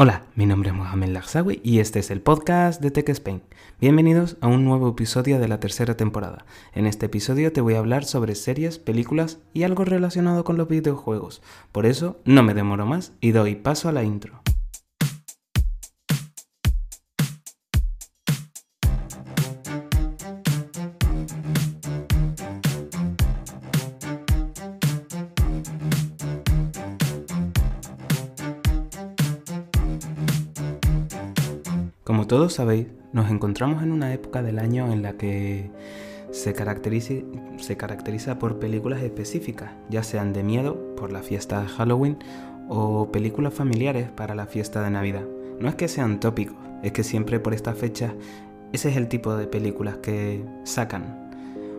Hola, mi nombre es Mohamed Lagsawi y este es el podcast de Tech Spain. Bienvenidos a un nuevo episodio de la tercera temporada. En este episodio te voy a hablar sobre series, películas y algo relacionado con los videojuegos. Por eso no me demoro más y doy paso a la intro. Como todos sabéis, nos encontramos en una época del año en la que se caracteriza, por películas específicas, ya sean de miedo por la fiesta de Halloween o películas familiares para la fiesta de Navidad. No es que sean tópicos, es que siempre por estas fechas ese es el tipo de películas que sacan.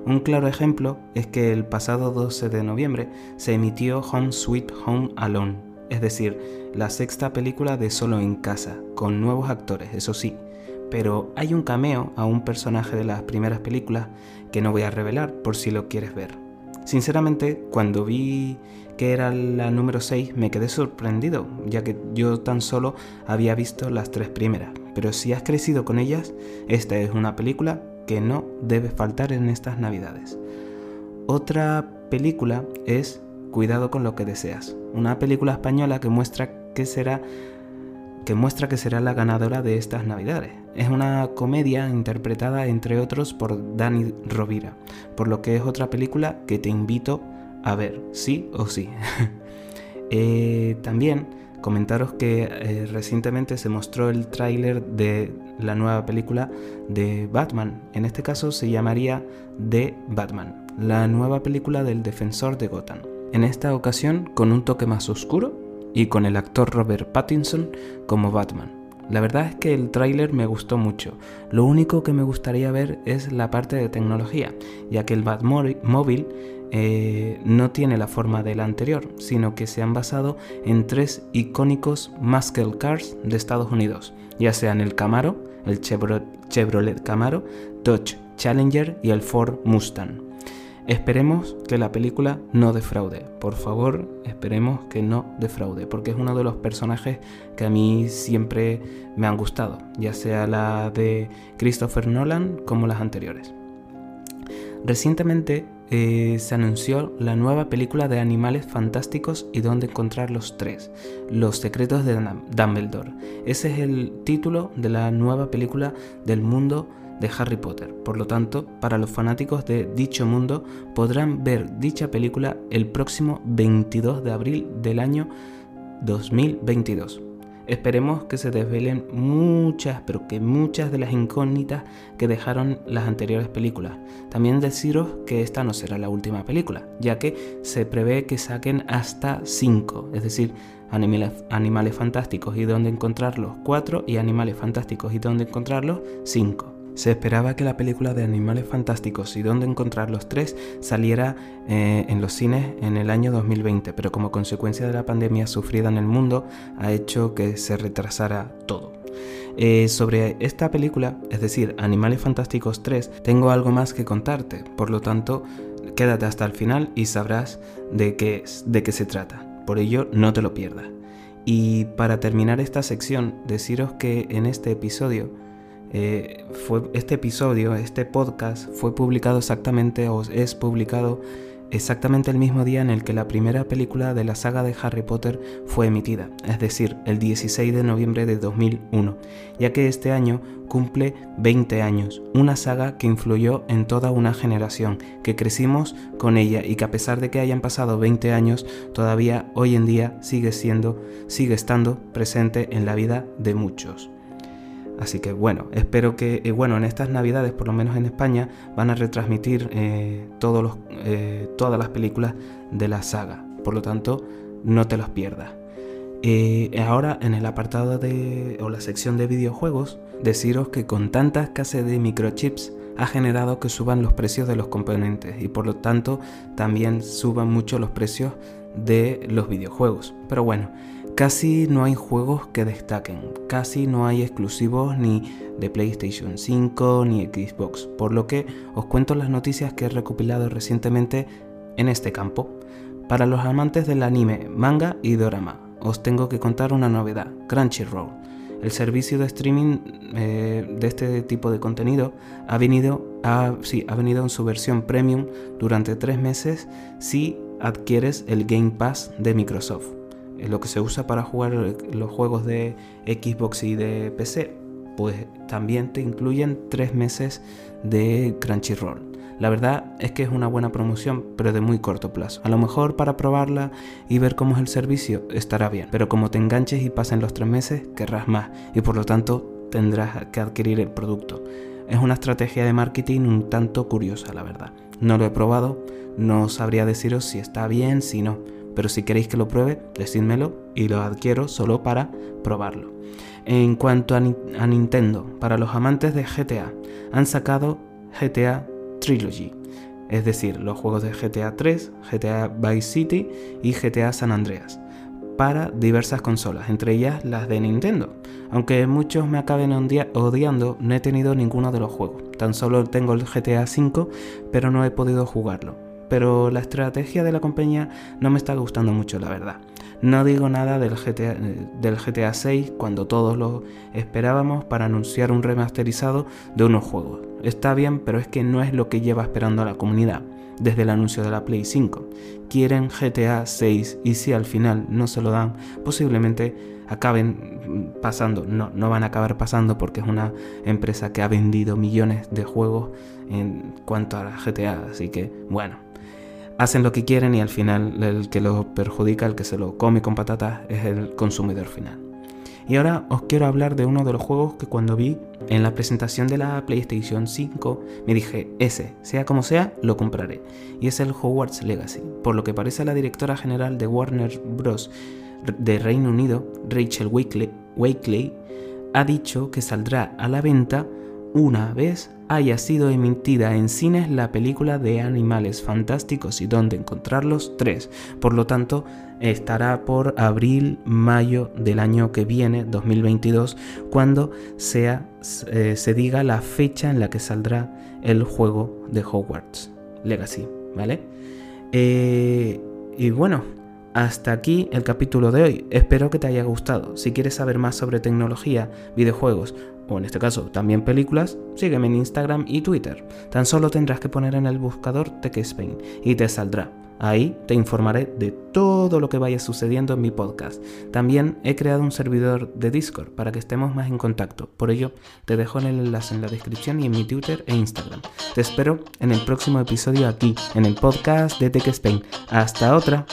Un claro ejemplo es que el pasado 12 de noviembre se emitió Home Sweet Home Alone, es decir, la sexta película de Solo en Casa, con nuevos actores, eso sí, pero hay un cameo a un personaje de las primeras películas que no voy a revelar por si lo quieres ver. Sinceramente, cuando vi que era la número 6 me quedé sorprendido, ya que yo tan solo había visto las tres primeras, pero si has crecido con ellas, esta es una película que no debe faltar en estas navidades. Otra película es Cuidado con lo que deseas, una película española que muestra que será que muestra será la ganadora de estas navidades. Es una comedia interpretada entre otros por Dani Rovira, por lo que es otra película que te invito a ver, sí o sí. eh, también comentaros que eh, recientemente se mostró el tráiler de la nueva película de Batman. En este caso se llamaría The Batman, la nueva película del defensor de Gotham. En esta ocasión con un toque más oscuro y con el actor Robert Pattinson como Batman. La verdad es que el tráiler me gustó mucho. Lo único que me gustaría ver es la parte de tecnología, ya que el Batmóvil eh, no tiene la forma del anterior, sino que se han basado en tres icónicos muscle cars de Estados Unidos, ya sean el Camaro, el Chevrolet Camaro, Dodge Challenger y el Ford Mustang. Esperemos que la película no defraude. Por favor, esperemos que no defraude, porque es uno de los personajes que a mí siempre me han gustado, ya sea la de Christopher Nolan como las anteriores. Recientemente eh, se anunció la nueva película de Animales Fantásticos y dónde encontrar los tres, Los secretos de Dumbledore. Ese es el título de la nueva película del mundo de Harry Potter. Por lo tanto, para los fanáticos de dicho mundo podrán ver dicha película el próximo 22 de abril del año 2022. Esperemos que se desvelen muchas, pero que muchas de las incógnitas que dejaron las anteriores películas. También deciros que esta no será la última película, ya que se prevé que saquen hasta 5, es decir, Animales, animales Fantásticos y dónde encontrarlos 4 y Animales Fantásticos y dónde encontrarlos 5. Se esperaba que la película de Animales Fantásticos y dónde encontrar los tres saliera eh, en los cines en el año 2020, pero como consecuencia de la pandemia sufrida en el mundo ha hecho que se retrasara todo. Eh, sobre esta película, es decir, Animales Fantásticos 3, tengo algo más que contarte, por lo tanto, quédate hasta el final y sabrás de qué, de qué se trata. Por ello, no te lo pierdas. Y para terminar esta sección, deciros que en este episodio eh, fue este episodio, este podcast, fue publicado exactamente o es publicado exactamente el mismo día en el que la primera película de la saga de Harry Potter fue emitida, es decir, el 16 de noviembre de 2001, ya que este año cumple 20 años, una saga que influyó en toda una generación, que crecimos con ella y que a pesar de que hayan pasado 20 años, todavía hoy en día sigue siendo, sigue estando presente en la vida de muchos. Así que bueno, espero que, eh, bueno, en estas navidades, por lo menos en España, van a retransmitir eh, todos los, eh, todas las películas de la saga. Por lo tanto, no te los pierdas. ahora, en el apartado de, o la sección de videojuegos, deciros que con tanta escasez de microchips ha generado que suban los precios de los componentes y por lo tanto también suban mucho los precios de los videojuegos. Pero bueno, Casi no hay juegos que destaquen, casi no hay exclusivos ni de PlayStation 5 ni Xbox, por lo que os cuento las noticias que he recopilado recientemente en este campo. Para los amantes del anime, manga y dorama, os tengo que contar una novedad, Crunchyroll. El servicio de streaming eh, de este tipo de contenido ha venido, ha venido en su versión premium durante tres meses si adquieres el Game Pass de Microsoft, lo que se usa para jugar los juegos de Xbox y de PC, pues también te incluyen tres meses de Crunchyroll. La verdad es que es una buena promoción, pero de muy corto plazo. A lo mejor para probarla y ver cómo es el servicio estará bien, pero como te enganches y pasen los tres meses, querrás más y por lo tanto tendrás que adquirir el producto. Es una estrategia de marketing un tanto curiosa, la verdad. No lo he probado, no sabría deciros si está bien, si no, pero si queréis que lo pruebe, decídmelo y lo adquiero solo para probarlo. En cuanto a, Nintendo, para los amantes de GTA, han sacado GTA Trilogy, es decir, los juegos de GTA 3, GTA Vice City y GTA San Andreas, para diversas consolas, entre ellas las de Nintendo. Aunque muchos me acaben odiando, no he tenido ninguno de los juegos. Tan solo tengo el GTA V, pero no he podido jugarlo. Pero la estrategia de la compañía no me está gustando mucho, la verdad. No digo nada del GTA, del GTA 6 cuando todos lo esperábamos para anunciar un remasterizado de unos juegos. Está bien, pero es que no es lo que lleva esperando a la comunidad desde el anuncio de la Play 5. Quieren GTA 6 y si al final no se lo dan, posiblemente acaben pasando, no, no van a acabar pasando porque es una empresa que ha vendido millones de juegos en cuanto a la GTA, así que bueno, hacen lo que quieren y al final el que lo perjudica, el que se lo come con patatas, es el consumidor final. Y ahora os quiero hablar de uno de los juegos que cuando vi en la presentación de la PlayStation 5 me dije, ese, sea como sea, lo compraré. Y es el Hogwarts Legacy. Por lo que parece la directora general de Warner Bros. de Reino Unido, Rachel Wakely, ha dicho que saldrá a la venta una vez haya sido emitida en cines la película de Animales Fantásticos y dónde encontrarlos 3. Por lo tanto, estará por abril, mayo del año que viene, 2022, cuando sea, eh, se diga la fecha en la que saldrá el juego de Hogwarts Legacy, ¿vale? Eh, y bueno, hasta aquí el capítulo de hoy. Espero que te haya gustado. Si quieres saber más sobre tecnología, videojuegos o en este caso también películas, sígueme en Instagram y Twitter. Tan solo tendrás que poner en el buscador TechSpain y te saldrá. Ahí te informaré de todo lo que vaya sucediendo en mi podcast. También he creado un servidor de Discord para que estemos más en contacto. Por ello, te dejo el enlace en la descripción y en mi Twitter e Instagram. Te espero en el próximo episodio aquí, en el podcast de TechSpain. Hasta otra.